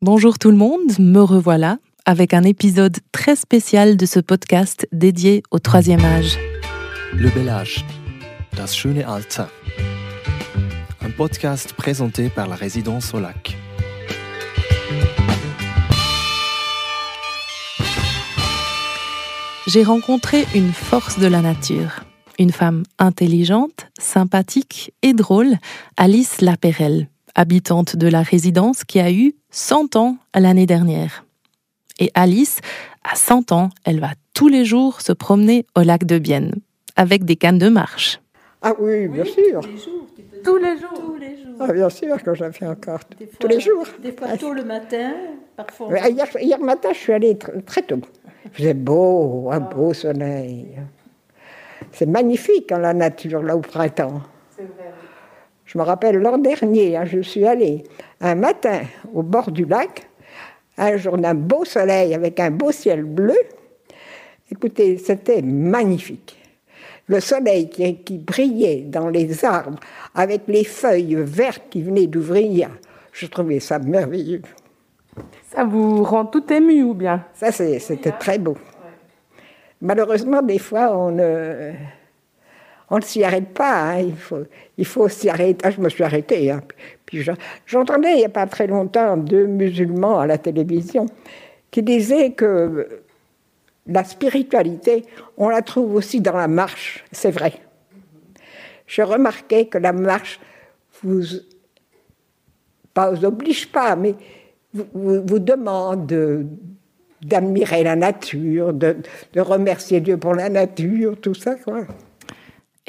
Bonjour tout le monde, me revoilà avec un épisode très spécial de ce podcast dédié au troisième âge. Le bel âge, das schöne Alter. Un podcast présenté par la résidence au lac. J'ai rencontré une force de la nature, une femme intelligente, sympathique et drôle, Alice Lapérelle, habitante de la résidence qui a eu 100 ans l'année dernière. Et Alice, à 100 ans, elle va tous les jours se promener au lac de Bienne, avec des cannes de marche. Ah oui, bien sûr. Tous les jours Tous les jours. Ah, bien sûr que j'en fais encore. Des fois- Tous les jours. Des fois tôt le matin, parfois. Hier, hier matin, je suis allée tr- très tôt. Il faisait beau, un beau soleil. C'est magnifique hein, la nature, là, au printemps. Je me rappelle l'an dernier, hein, je suis allée un matin au bord du lac, un jour d'un beau soleil avec un beau ciel bleu. Écoutez, c'était magnifique. Le soleil qui, qui brillait dans les arbres avec les feuilles vertes qui venaient d'ouvrir, je trouvais ça merveilleux. Ça vous rend tout ému ou bien? Ça, c'est- c'était très beau. Malheureusement, des fois, on ne, on ne s'y arrête pas. hein. Il, faut, il faut s'y arrêter. Ah, je me suis arrêtée. hein. Puis je- j'entendais il n'y a pas très longtemps deux musulmans à la télévision qui disaient que la spiritualité, on la trouve aussi dans la marche. C'est vrai. Je remarquais que la marche vous, pas vous oblige pas, mais vous, vous- vous demande de- d'admirer la nature, de, de remercier Dieu pour la nature, tout ça, quoi.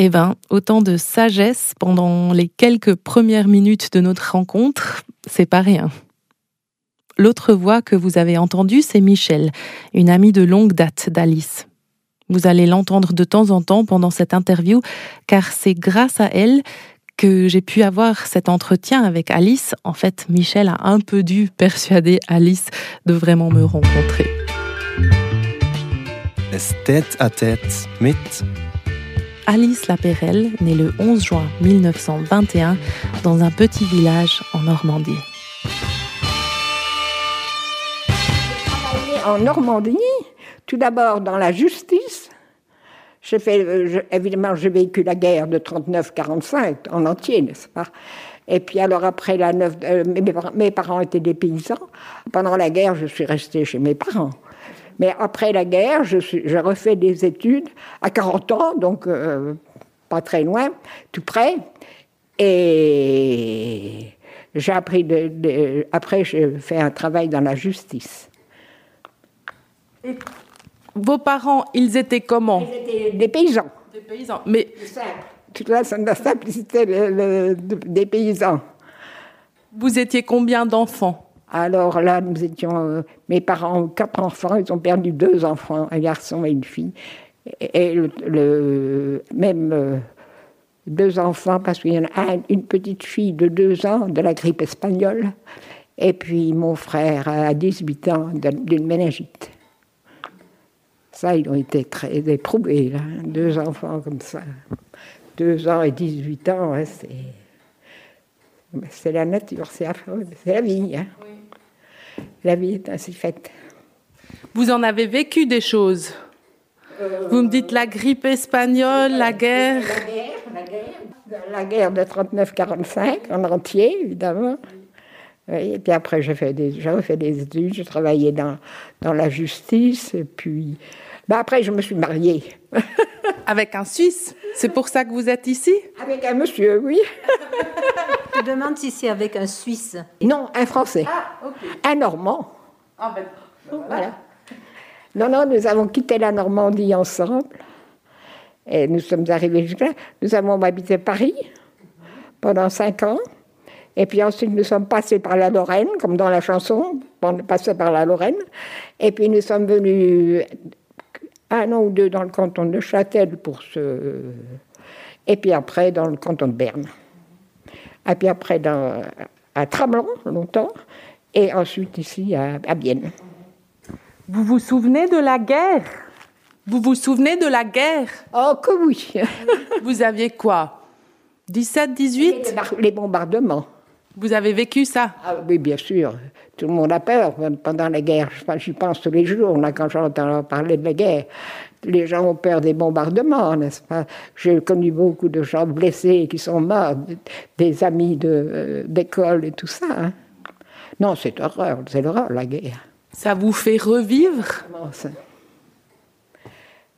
Eh ben, autant de sagesse pendant les quelques premières minutes de notre rencontre, c'est pas rien. L'autre voix que vous avez entendue, c'est Michel, une amie de longue date d'Alice. Vous allez l'entendre de temps en temps pendant cette interview, car c'est grâce à elle que j'ai pu avoir cet entretien avec Alice. En fait, Michel a un peu dû persuader Alice de vraiment me rencontrer. Es tête à tête mit? Alice Lapérelle naît le 11 juin 1921 dans un petit village en Normandie. en Normandie, tout d'abord dans la justice. Euh, évidemment, j'ai vécu la guerre de 39-45 en entier, n'est-ce pas? Et puis alors après la neuf, euh, mes parents étaient des paysans. Pendant la guerre, je suis restée chez mes parents. Mais après la guerre, je j'ai refait des études à 40 ans, donc euh, pas très loin, tout près. Et j'ai appris de, de- après, j'ai fait un travail dans la justice. Vos parents, ils étaient comment? C'était des paysans. Des paysans. Mais Toute la, la simplicité le- le- de- des paysans. vous étiez combien d'enfants? Alors là, nous étions. euh, mes parents ont quatre enfants, ils ont perdu deux enfants, un garçon et une fille. Et, le, même euh, deux enfants, parce qu'il y en a un- une petite fille de deux ans de la grippe espagnole, et puis mon frère à 18 ans d'une méningite. Ça, ils ont été très éprouvés, hein, deux enfants comme ça. Deux ans et 18 ans, ouais, c'est. C'est la nature, c'est affreux, c'est la vie. hein. La vie est ainsi faite. Vous en avez vécu des choses? Vous me dites la grippe espagnole, la guerre. La guerre de 39-45 en entier, évidemment. Oui, et puis après, j'ai fait des, j'ai refait des études, j'ai travaillé dans, dans la justice, et puis... ben après, je me suis mariée. Avec un Suisse? C'est pour ça que vous êtes ici? Avec un monsieur, oui. Je te demande si c'est avec un Suisse. Non, un Français. Un Normand. Voilà. Non, non, nous avons quitté la Normandie ensemble. Et nous sommes arrivés jusque-là. Nous avons habité Paris pendant cinq ans. Et puis ensuite, nous sommes passés par la Lorraine, comme dans la chanson. On par la Lorraine. Et puis nous sommes venus un an ou deux dans le canton de Châtel pour ce. Et puis après, dans le canton de Berne. Et puis après, dans, à Tramelon, longtemps. Et ensuite ici, à, à Bienne. Vous vous souvenez de la guerre? Vous vous souvenez de la guerre? Oh, que oui Vous aviez quoi? 17, les, 18 bar- les bombardements. Vous avez vécu ça? Ah oui, bien sûr. Tout le monde a peur pendant la guerre. J'y pense tous les jours, là, quand j'entends parler de la guerre. Les gens ont peur des bombardements, n'est-ce pas? J'ai connu beaucoup de gens blessés qui sont morts, des amis de- d'école et tout ça. hein. Non, c'est horreur, c'est l'horreur, la guerre. Ça vous fait revivre? Ça?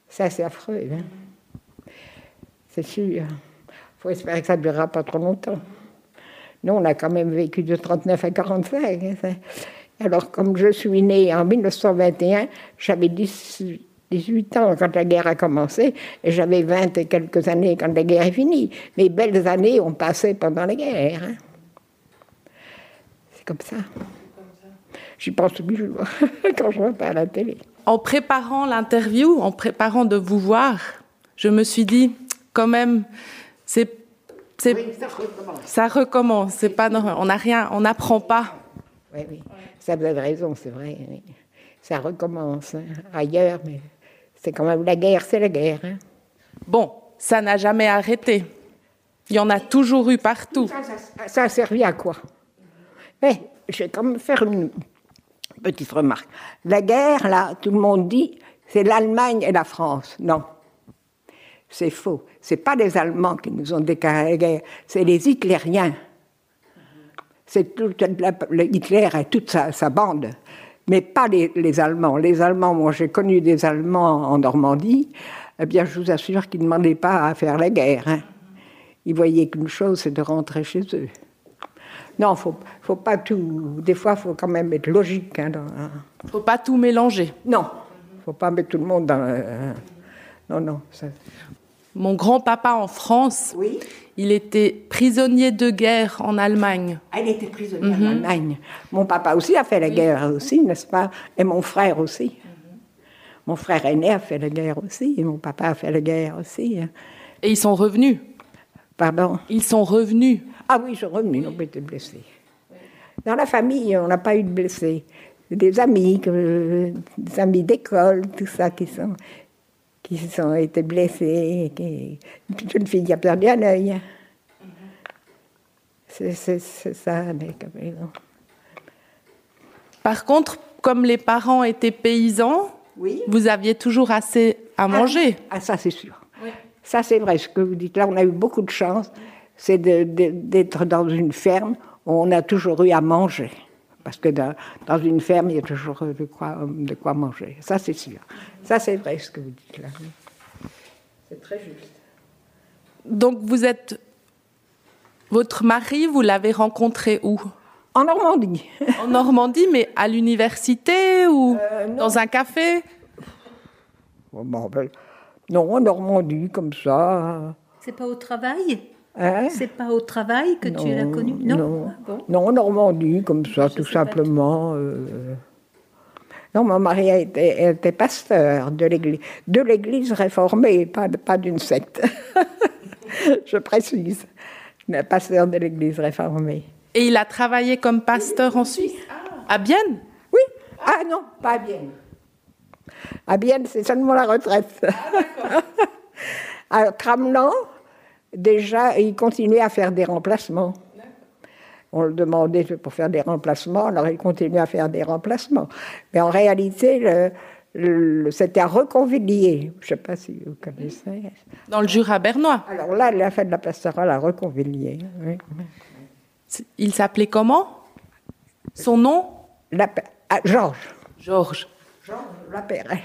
Ça, c'est affreux. hein. C'est sûr. Il faut espérer que ça ne durera pas trop longtemps. Nous, on a quand même vécu de 39 à 45. hein. Alors, comme je suis née en 1921, j'avais 10 18 ans quand la guerre a commencé, et j'avais 20 et quelques années quand la guerre est finie. Mes belles années ont passé pendant la guerre. hein. C'est comme ça. J'y pense tous les jours quand je vois pas à la télé. En préparant l'interview, en préparant de vous voir, je me suis dit, quand même, c'est, c'est, ça recommence. ça recommence. C'est pas normal. On n'a rien, on n'apprend pas. Oui, oui. Ça, vous avez raison, c'est vrai. oui. Ça recommence hein, ailleurs, mais c'est quand même la guerre, c'est la guerre. hein. Bon, ça n'a jamais arrêté. Il y en a toujours eu partout. Ça, ça- ça a servi à quoi? Mais je vais quand même faire une petite remarque. La guerre, là, tout le monde dit, c'est l'Allemagne et la France. Non. C'est faux. C'est pas les Allemands qui nous ont déclaré la guerre, c'est les Hitlériens. C'est tout la- le Hitler et toute sa, sa bande, mais pas les, les Allemands. Les Allemands, moi j'ai connu des Allemands en Normandie, eh bien je vous assure qu'ils ne demandaient pas à faire la guerre. hein. Ils voyaient qu'une chose, c'est de rentrer chez eux. Non, faut, faut pas tout. Des fois, faut quand même être logique. hein, dans- Faut pas tout mélanger. Non, faut pas mettre tout le monde dans. le- Non, non. ça- Mon grand-papa en France, Oui. il était prisonnier de guerre en Allemagne. Elle était prisonnière en Allemagne. Mon papa aussi a fait la guerre aussi, n'est-ce pas? Et mon frère aussi. Mon frère aîné a fait la guerre aussi, et mon papa a fait la guerre aussi. hein. Et ils sont revenus. Pardon? Ils sont revenus. Ah oui, je suis revenue, on été blessés. Dans la famille, on n'a pas eu de blessés. Des amis, des amis d'école, tout ça, qui sont qui sont été blessés. Qui, une jeune fille qui a perdu un œil. C'est ça, mais. Par contre, comme les parents étaient paysans, Oui. vous aviez toujours assez à manger. Ah, ça, c'est sûr. Ça, c'est vrai, ce que vous dites là, on a eu beaucoup de chance, c'est d'être dans une ferme où on a toujours eu à manger. Parce que dans, dans une ferme, il y a toujours de quoi, de quoi manger. Ça, c'est sûr. Ça, c'est vrai, ce que vous dites là. C'est très juste. Donc vous êtes... Votre mari, vous l'avez rencontré où? En Normandie. En Normandie, mais à l'université ou dans un café? Bon, ben, non, en Normandie, comme ça. C'est pas au travail? Hein C'est pas au travail que tu l'as connu Non, Ah bon. non, en Normandie, comme ça, tout simplement. euh. Non, mon mari a été, était pasteur de l'église, de l'église réformée, pas, d'une secte. Je précise. Mais pasteur de l'église réformée. Et il a travaillé comme pasteur en Suisse À Bienne Oui. Ah non, pas à Bienne. À Bienne, c'est seulement la retraite. à Tramelan, déjà, il continuait à faire des remplacements. On le demandait pour faire des remplacements, alors il continuait à faire des remplacements. Mais en réalité, le- c'était à Reconvilliers. Je ne sais pas si vous connaissez. dans le Jura bernois. Alors là, il a fait de la pastorale à Reconvilliers. oui. Il s'appelait comment? Son nom? La, ah, Georges. Georges. Georges Lapérelle.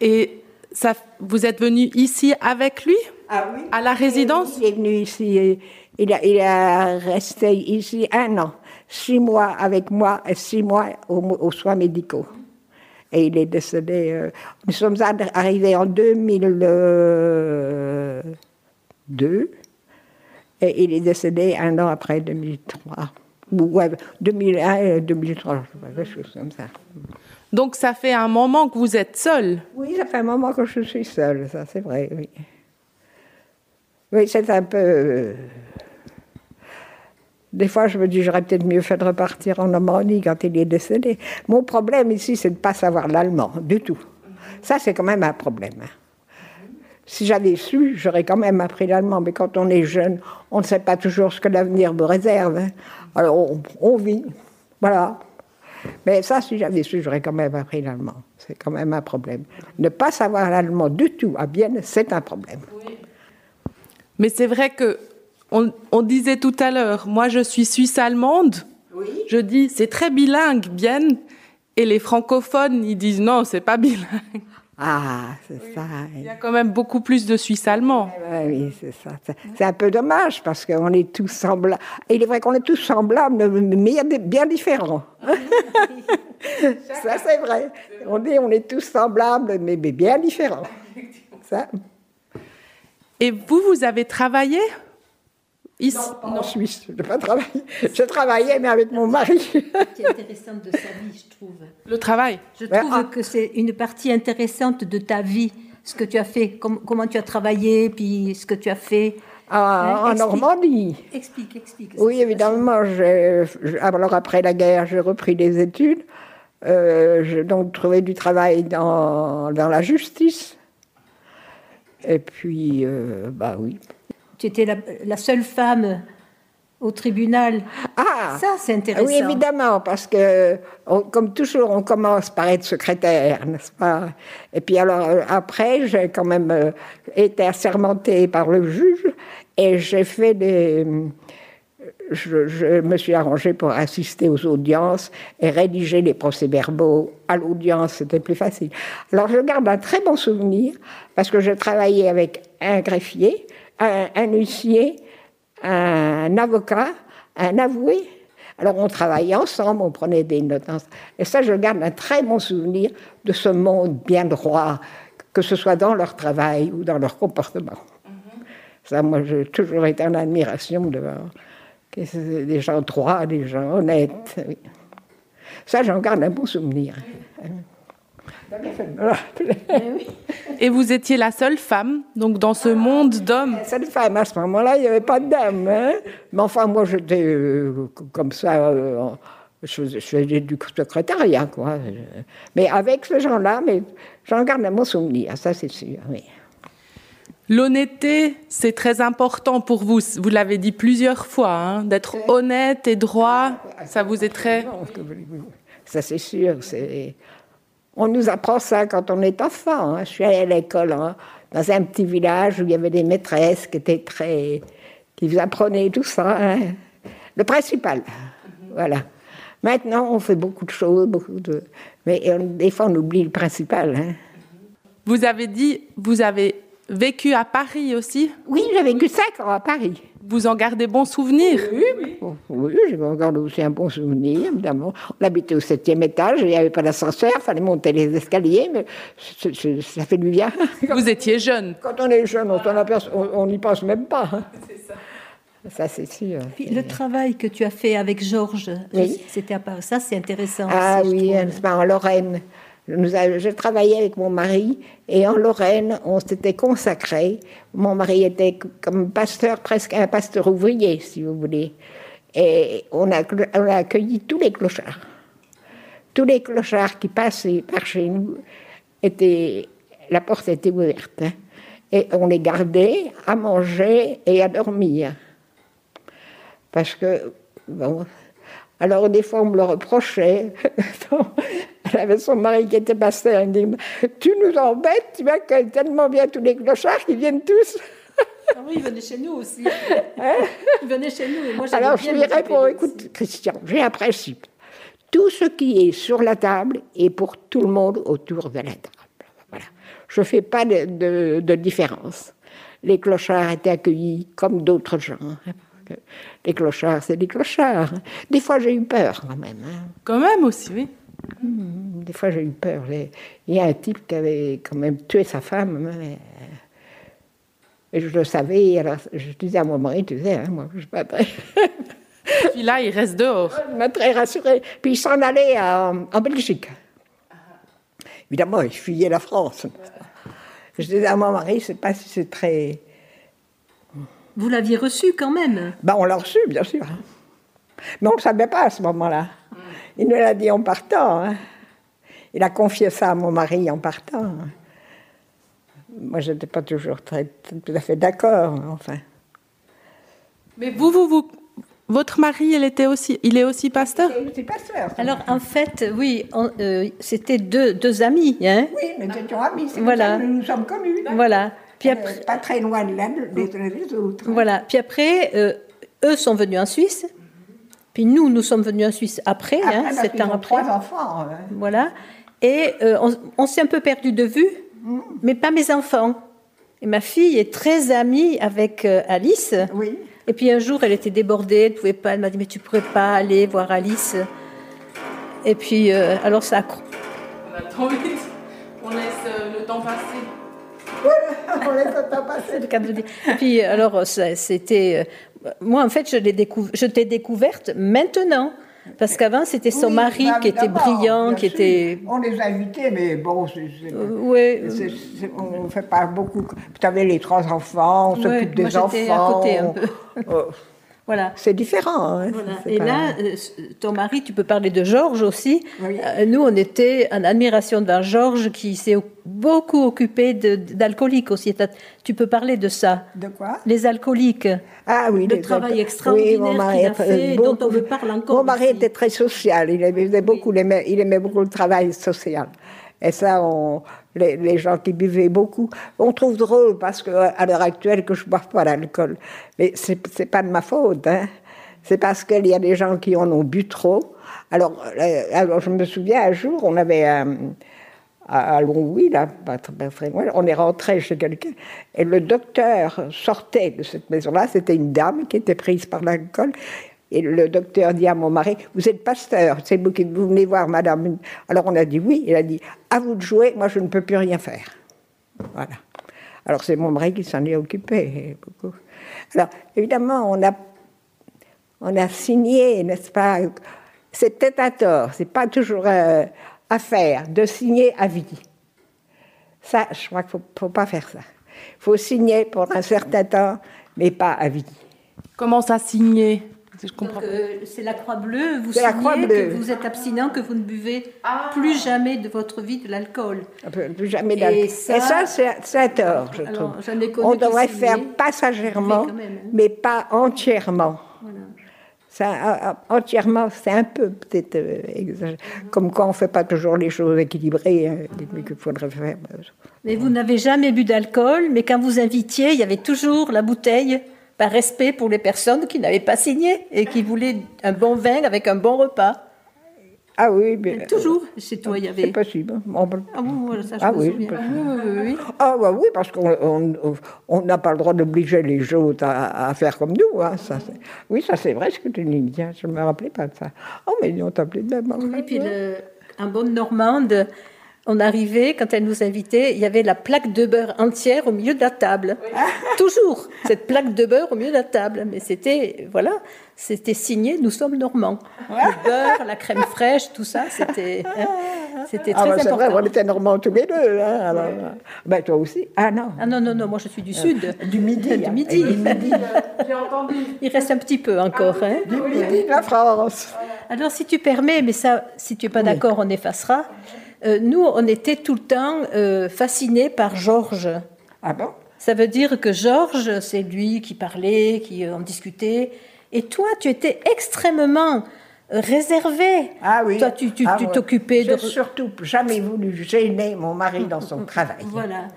Et ça, vous êtes venu ici avec lui? Ah oui? À la résidence? Il est venu ici, et il a, il a resté ici un an, six mois avec moi et six mois aux, aux soins médicaux. Et il est décédé. euh, nous sommes arrivés en 2002 et il est décédé un an après 2003. Ou ouais, 2001 et 2003, je sais pas, quelque chose comme ça. Donc ça fait un moment que vous êtes seul. Oui, ça fait un moment que je suis seule, ça c'est vrai, oui. Oui, c'est un peu... euh, Des fois, je me dis, j'aurais peut-être mieux fait de repartir en Normandie quand il est décédé. Mon problème ici, c'est de ne pas savoir l'allemand, du tout. Ça, c'est quand même un problème. hein. si j'avais su, j'aurais quand même appris l'allemand. Mais quand on est jeune, on ne sait pas toujours ce que l'avenir me réserve. hein. Alors on, vit. Voilà. Mais ça, si j'avais su, j'aurais quand même appris l'allemand. C'est quand même un problème. Ne pas savoir l'allemand du tout à Vienne, c'est un problème. Mais c'est vrai que on, on disait tout à l'heure, moi je suis suisse-allemande. Je dis c'est très bilingue, bien. Et les francophones, ils disent non, c'est pas bilingue. Ah, c'est ça. Il y a quand même beaucoup plus de suisse-allemands. Ouais, oui, c'est ça. C'est- un peu dommage parce qu'on est tous semblables. Il est vrai qu'on est tous semblables, mais il y a des- bien différents. ça, c'est vrai. On dit on est tous semblables, mais, mais bien différents. Ça, Et vous, vous avez travaillé ici? En Suisse, je n'ai pas travaillé. Je travaillais, mais avec mon mari. Qui est intéressante de sa vie, je trouve. Le travail. Je trouve ah. que c'est une partie intéressante de ta vie, ce que tu as fait, com- comment tu as travaillé, puis ce que tu as fait. En, en explique. Normandie. Explique, explique. Oui, évidemment. j'ai- Alors après la guerre, j'ai repris des études. Euh, j'ai donc trouvé du travail dans, dans la justice. Et puis, euh, bah oui. Tu étais la, la seule femme au tribunal. Ah Ça, c'est intéressant. Oui, évidemment, parce que, on- comme toujours, on commence par être secrétaire, n'est-ce pas? Et puis alors, euh, après, j'ai quand même euh, été assermentée par le juge et j'ai fait des... Je, je me suis arrangée pour assister aux audiences et rédiger les procès-verbaux. À l'audience, c'était plus facile. Alors, je garde un très bon souvenir parce que j'ai travaillé avec un greffier, un, un huissier, un avocat, un avoué. Alors on travaillait ensemble, on prenait des notes. Et ça, je garde un très bon souvenir de ce monde bien droit, que ce soit dans leur travail ou dans leur comportement. Ça, moi, j'ai toujours été en admiration de que c'est des gens droits, des gens honnêtes. oui. Ça, j'en garde un bon souvenir. Et vous étiez la seule femme, donc dans ce monde d'hommes. C'est une femme, à ce moment-là, il n'y avait pas de dame. hein. Mais enfin, moi, j'étais euh, comme ça, euh, je faisais, je faisais du secrétariat, quoi. Mais avec ce gens-là, mais j'en garde un bon souvenir, ça c'est sûr, oui. L'honnêteté, c'est très important pour vous. Vous l'avez dit plusieurs fois, hein, d'être honnête et droit. Ça vous est très. Ça c'est sûr. On nous apprend ça quand on est enfant. hein. Je suis allée à l'école hein, dans un petit village où il y avait des maîtresses qui étaient très... qui vous apprenaient tout ça. Le principal, voilà. Maintenant, on fait beaucoup de choses, beaucoup de... Mais on- des fois, on oublie le principal. hein. Vous avez dit, vous avez vécu à Paris aussi. Oui, j'ai vécu cinq ans à Paris. Vous en gardez bon souvenir. Bon, oui, j'ai encore aussi un bon souvenir, évidemment. On habitait au septième étage, il n'y avait pas d'ascenseur, il fallait monter les escaliers, mais c'est- c'est- ça fait du bien. Vous étiez jeune. Quand on est jeune, on n'y pense même pas. hein. Ça, c'est sûr. Puis le travail que tu as fait avec Georges, Oui. c'était. Ça, c'est intéressant. Ah aussi, oui, en Lorraine. Nous J'ai travaillé avec mon mari et en Lorraine, on s'était consacré. Mon mari était comme pasteur, presque un pasteur ouvrier, si vous voulez. Et on a, cl- on a accueilli tous les clochards. Tous les clochards qui passaient par chez nous, étaient, la porte était ouverte. hein. Et on les gardait à manger et à dormir. Parce que, bon, alors des fois on me le reprochait. Elle avait son mari qui était pasteur, il me dit, tu nous embêtes, tu accueilles tellement bien tous les clochards qui viennent tous. Ah oui, il venait chez nous aussi. il venait chez nous. Et moi, j'avais Alors je lui réponds, écoute Christian, j'ai un principe. Tout ce qui est sur la table est pour tout le monde autour de la table. Voilà. Je ne fais pas de, de- de différence. Les clochards étaient accueillis comme d'autres gens. hein. Les clochards, c'est des clochards. Des fois, j'ai eu peur quand même. hein. Quand même aussi, oui. Des fois, j'ai eu peur. Il y a un type qui avait quand même tué sa femme. mais, euh, Et je le savais. Alors, je disais à mon mari, tu sais, hein, moi, je ne suis pas très, Puis là, il reste dehors. m'a très rassuré. Puis il s'en allait en, en Belgique. Évidemment, il fuyait la France. Je disais à mon mari, je ne sais pas si c'est très. Vous l'aviez reçu quand même? Ben, on l'a reçu, bien sûr. Mais on ne le savait pas à ce moment-là. Il nous l'a dit en partant. hein. Il a confié ça à mon mari en partant. moi, je n'étais pas toujours très, tout à fait d'accord, enfin. Mais vous, vous, vous, votre mari, il, était aussi, il est aussi pasteur? Il était pasteur. Alors en fait, oui, euh, c'était deux, deux amis. Hein Oui, nous étions amis, c'est Voilà. nous nous sommes connus. voilà. Puis Euh, après, pas très loin de l'un des autres. voilà. Puis après euh, eux sont venus en Suisse. Puis nous, nous sommes venus en Suisse après, Après, hein, parce sept ans ont après. trois enfants. hein. Voilà. Et euh, on, on s'est un peu perdu de vue, mais pas mes enfants. Et ma fille est très amie avec euh, Alice. Oui. Et puis un jour, elle était débordée, elle pouvait pas. Elle m'a dit mais tu pourrais pas aller voir Alice. Et puis euh, alors ça a On attend vite. On laisse euh, le temps passer. On laisse le temps passer. le cas de dire. Et puis alors c'était euh, moi en fait je l'ai décou- t'ai découverte maintenant parce qu'avant c'était son Oui, mari bah, qui était brillant, qui sûr. était On les a invités, mais bon, c'est- c'est- euh, ouais. c'est- c'est- on ne fait pas beaucoup. Tu avais les trois enfants, on s'occupe des j'étais à enfants. côté un peu. Voilà. c'est différent. hein, Voilà. Et pas- là, euh, ton mari, tu peux parler de Georges aussi. Oui. Euh, nous, on était en admiration d'un Georges qui s'est beaucoup occupé d'alcooliques aussi. Tu peux parler de ça. De quoi? Les alcooliques. Ah oui, Le travail autres. extraordinaire mari a fait dont on me parle encore Mon mari était très social, il aimait, faisait beaucoup, il, aimait, il aimait beaucoup le travail social. Et ça, les, gens qui buvaient beaucoup, on trouve drôle parce qu'à l'heure actuelle que je ne bois pas d'alcool. Mais ce n'est pas de ma faute. Hein. C'est parce qu'il y a des gens qui en ont bu trop. Alors, euh, je me souviens, un jour, on avait un, à à Longwy, là, on est rentré chez quelqu'un, et le docteur sortait de cette maison-là, c'était une dame qui était prise par l'alcool, et le docteur dit à mon mari, vous êtes pasteur, c'est vous qui vous venez voir madame. Alors on a dit oui, il a dit, à vous de jouer, moi je ne peux plus rien faire. Voilà. Alors c'est mon mari qui s'en est occupé. Alors évidemment, on a, on a signé, n'est-ce pas C'est peut-être à tort, c'est pas toujours euh, à faire de signer à vie. Ça, je crois qu'il faut, faut pas faire ça. Il faut signer pour un certain temps, mais pas à vie. Comment ça signer? Je comprends. Donc, euh, c'est la Croix Bleue. Vous signez Croix Bleue. que vous êtes abstinent, que vous ne buvez plus jamais de votre vie de l'alcool. On peut plus jamais d'alcool. Et ça- ça, c'est c'est à tort, je Alors, trouve. On devrait faire passagèrement, même, hein. mais pas entièrement. Voilà. Ça, euh, euh, entièrement, c'est un peu peut-être euh, exagéré. Comme quoi on ne fait pas toujours les choses équilibrées, hein, mais qu'il faudrait faire. Mais vous n'avez jamais bu d'alcool, mais quand vous invitiez, il y avait toujours la bouteille, par respect pour les personnes qui n'avaient pas signé et qui voulaient un bon vin avec un bon repas. Ah oui, mais, Toujours, chez toi, il y c'est avait. possible. On peut- Ah bon, voilà, ça, je Ah me oui, souviens. c'est Oui, oui, oui, oui. Ah bah oui, parce qu'on on- on n'a pas le droit d'obliger les autres à, à faire comme nous. hein, ça, c'est- oui, ça c'est vrai ce que tu dis. Je ne me rappelais pas de ça. Oh, mais on t'appelait de même. Et puis, le, un bon Normande, on arrivait, quand elle nous invitait, il y avait la plaque de beurre entière au milieu de la table. Toujours, cette plaque de beurre au milieu de la table. Mais c'était, voilà, c'était signé, nous sommes normands. Le beurre, la crème fraîche, tout ça, c'était hein, c'était Ah très bah, c'est important. vrai, on était normands tous les deux. Hein, alors, ben, toi aussi Ah non. Ah non, non, non, moi je suis du sud. Du midi. Du midi. Du midi, J'ai entendu. Il reste un petit peu encore. Hein. du midi de la France. Alors, si tu permets, mais ça, si tu n'es pas d'accord, on effacera. Euh, nous, on était tout le temps euh, fascinés par Georges. Ah bon? Ça veut dire que Georges, c'est lui qui parlait, qui euh, en discutait. Et toi, tu étais extrêmement réservé. Ah oui. Toi, tu tu- Ah tu ouais. t'occupais J'ai de. surtout jamais voulu gêner mon mari dans son travail. Voilà,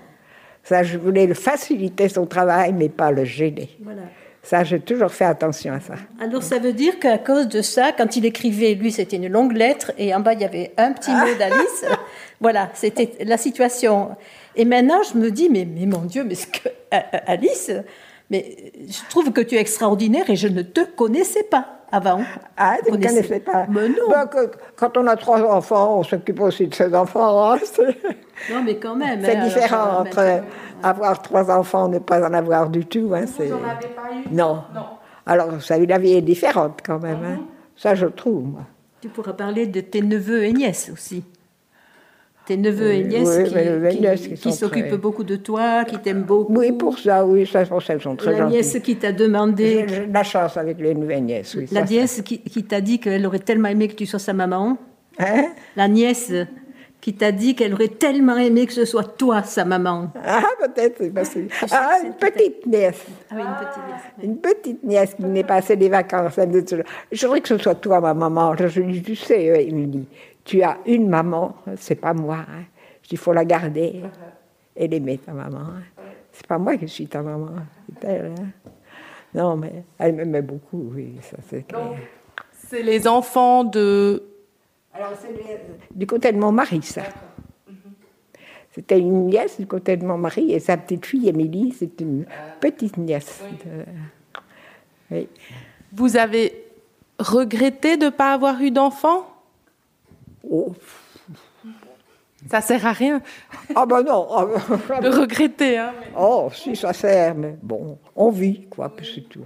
Ça, je voulais le faciliter son travail, mais pas le gêner. voilà. Ça, j'ai toujours fait attention à ça. Alors, ça veut dire qu'à cause de ça, quand il écrivait, lui, c'était une longue lettre, et en bas, il y avait un petit mot d'Alice. voilà, c'était la situation. Et maintenant, je me dis, mais, mais mon Dieu, mais ce que euh, euh, Alice, mais je trouve que tu es extraordinaire et je ne te connaissais pas avant. Ah, tu ne connaissais pas Mais non. Ben, que- Quand on a trois enfants, on s'occupe aussi de ses enfants. hein, c'est Non, mais quand même. c'est hein, différent alors, entre avoir trois enfants et ne pas en avoir du tout. hein, Vous n'en avez pas eu? Non. Non. Alors, ça, la vie est différente quand même. hein. Ça, je trouve, moi. Tu pourras parler de tes neveux et nièces aussi. Tes neveux et nièces oui, qui, neveux nièces s'occupent très- beaucoup de toi, qui t'aiment beaucoup. Oui, pour ça, oui, ça, pour ça, elles sont très La nièce qui t'a demandé, la chance avec les nouvelles nièces, oui. la ça, ça. nièce qui, qui t'a dit qu'elle aurait tellement aimé que tu sois sa maman. Hein? La nièce qui t'a dit qu'elle aurait tellement aimé que ce soit toi, sa maman. Ah, peut-être, c'est possible. Ah, une petite nièce. Ah oui, une petite nièce. oui. Une petite nièce qui venait passer des vacances. Elle me dit toujours, Je voudrais que ce soit toi, ma maman. Je lui dis, tu sais, euh, Émilie, tu as une maman, c'est pas moi. hein. Je dis, il faut la garder et l'aimer, ta maman. hein. C'est pas moi qui suis ta maman, c'est elle. hein. Non, mais elle m'aimait beaucoup, oui, ça c'est clair. C'est les enfants de. Alors, c'est les- du côté de mon mari, ça. C'était une nièce du côté de mon mari et sa petite fille, Émilie, c'est une petite nièce. de- Oui. Vous avez regretté de ne pas avoir eu d'enfants Oh. Ça sert à rien Ah ben non, ah ben- de regretter. Hein, mais- oh si ça sert, mais bon, on vit quoi, puis c'est tout.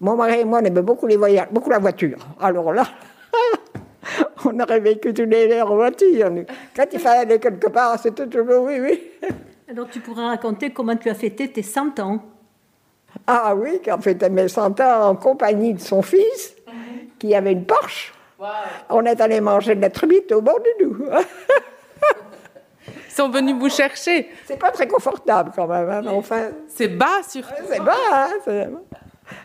Mon mari et moi on aimait beaucoup les voyages, beaucoup la voiture. Alors là, on aurait vécu tous les heures en voiture. Quand il fallait aller quelque part, c'était toujours oui, oui. Alors tu pourras raconter comment tu as fêté tes 100 ans. Ah oui, quand fêtait mes 100 ans en compagnie de son fils, qui avait une Porsche. On est allé manger de la truite au bord du Doubs. Ils sont venus vous chercher. C'est pas très confortable quand même, hein, mais enfin, C'est bas surtout. c'est bas. Hein,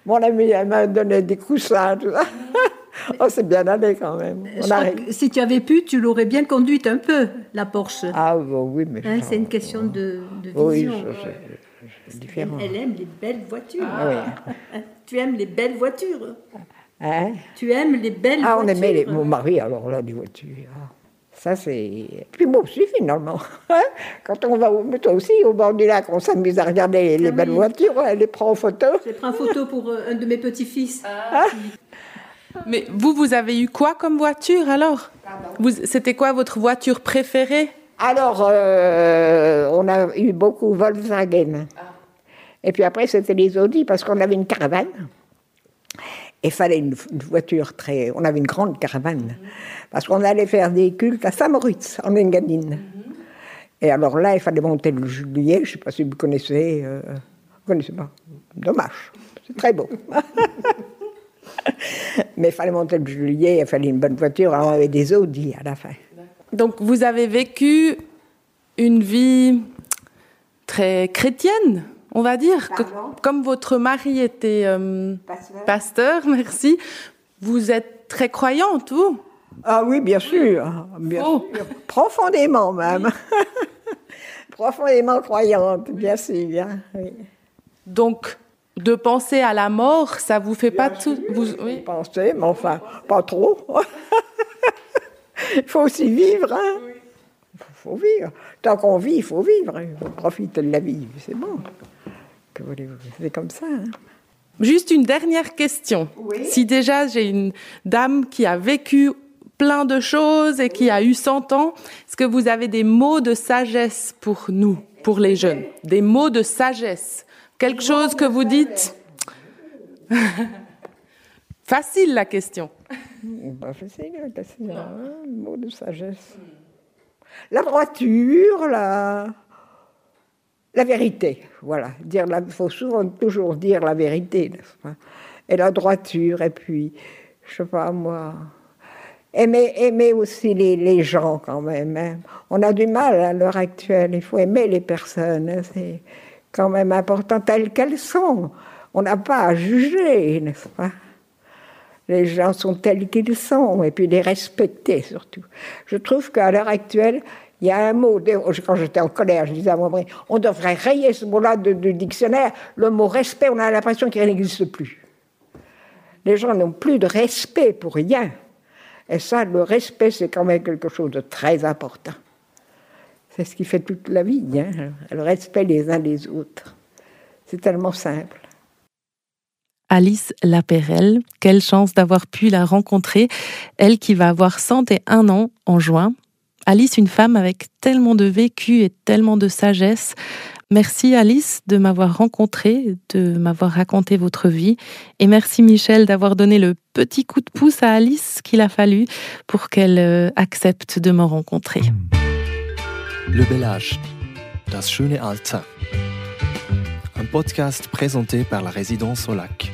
Mon ami, elle m'a donné des coussins, tout ça. Oh, c'est bien allé quand même. On si tu avais pu, tu l'aurais bien conduite un peu, la Porsche. Ah bon, oui, mais Hein, c'est une question de, de Oui, vision. ça, c'est- c'est différent. Elle aime les belles voitures. Ah oui. Tu aimes les belles voitures. Hein? Tu aimes les belles Ah, on voitures. aimait les- mon mari, alors là, des voitures. Ah, Ça, c'est. Puis moi aussi, finalement. Hein? Quand on va, au- toi aussi, au bord du lac, on s'amuse à regarder les Ah belles oui. voitures, elle les prend en photo. J'ai pris en photo pour euh, un de mes petits-fils. Mais vous, vous avez eu quoi comme voiture alors? Vous- C'était quoi votre voiture préférée? Alors, euh, on a eu beaucoup Volkswagen. Et puis après, c'était les Audi, parce qu'on avait une caravane. Il fallait une, voiture très. On avait une grande caravane. Parce qu'on allait faire des cultes à Saint-Moritz, en Engadine. Et alors là, il fallait monter le juillet. Je ne sais pas si vous connaissez. euh, vous connaissez pas Dommage. C'est très beau. Mais il fallait monter le juillet, il fallait une bonne voiture. Alors on avait des Audi à la fin. Donc vous avez vécu une vie très chrétienne, on va dire, que- comme votre mari était euh, Pasteur. pasteur, merci. Vous êtes très croyante, vous? Ah oui, bien sûr. Bien Oh. sûr. Profondément même. Profondément croyante, bien sûr. hein, oui. Donc de penser à la mort, ça vous fait pas tout vous, oui. Pensez, mais enfin, pas trop. Il faut aussi vivre. Hein. Il faut vivre. Tant qu'on vit, il faut vivre. Il faut profiter de la vie. C'est bon. Que voulez-vous C'est comme ça. hein. Juste une dernière question. Si déjà j'ai une dame qui a vécu plein de choses et qui a eu 100 ans, est-ce que vous avez des mots de sagesse pour nous, pour les jeunes? Des mots de sagesse Quelque chose que vous dites? Facile la question. Bah, facile, facile, hein, mot de sagesse. La droiture, la, la vérité, voilà. Dire il faut souvent toujours dire la vérité, Et la droiture, et puis, je sais pas moi, aimer, aimer aussi les, les gens quand même. hein. On a du mal à l'heure actuelle, il faut aimer les personnes, hein, c'est quand même important telles qu'elles sont. On n'a pas à juger, n'est-ce pas? Les gens sont tels qu'ils sont, et puis les respecter surtout. Je trouve qu'à l'heure actuelle, il y a un mot, quand j'étais en colère, je disais à mon mari, on devrait rayer ce mot-là du dictionnaire, le mot respect, on a l'impression qu'il n'existe plus. Les gens n'ont plus de respect pour rien. Et ça, le respect, c'est quand même quelque chose de très important. C'est ce qui fait toute la vie, hein, le respect les uns des autres. C'est tellement simple. Alice Lapérelle, quelle chance d'avoir pu la rencontrer, elle qui va avoir 101 ans en juin. Alice, une femme avec tellement de vécu et tellement de sagesse. Merci Alice de m'avoir rencontrée, de m'avoir raconté votre vie. Et merci Michel d'avoir donné le petit coup de pouce à Alice qu'il a fallu pour qu'elle euh, accepte de me rencontrer. Le bel âge, das schöne Alter. Un podcast présenté par la résidence au lac.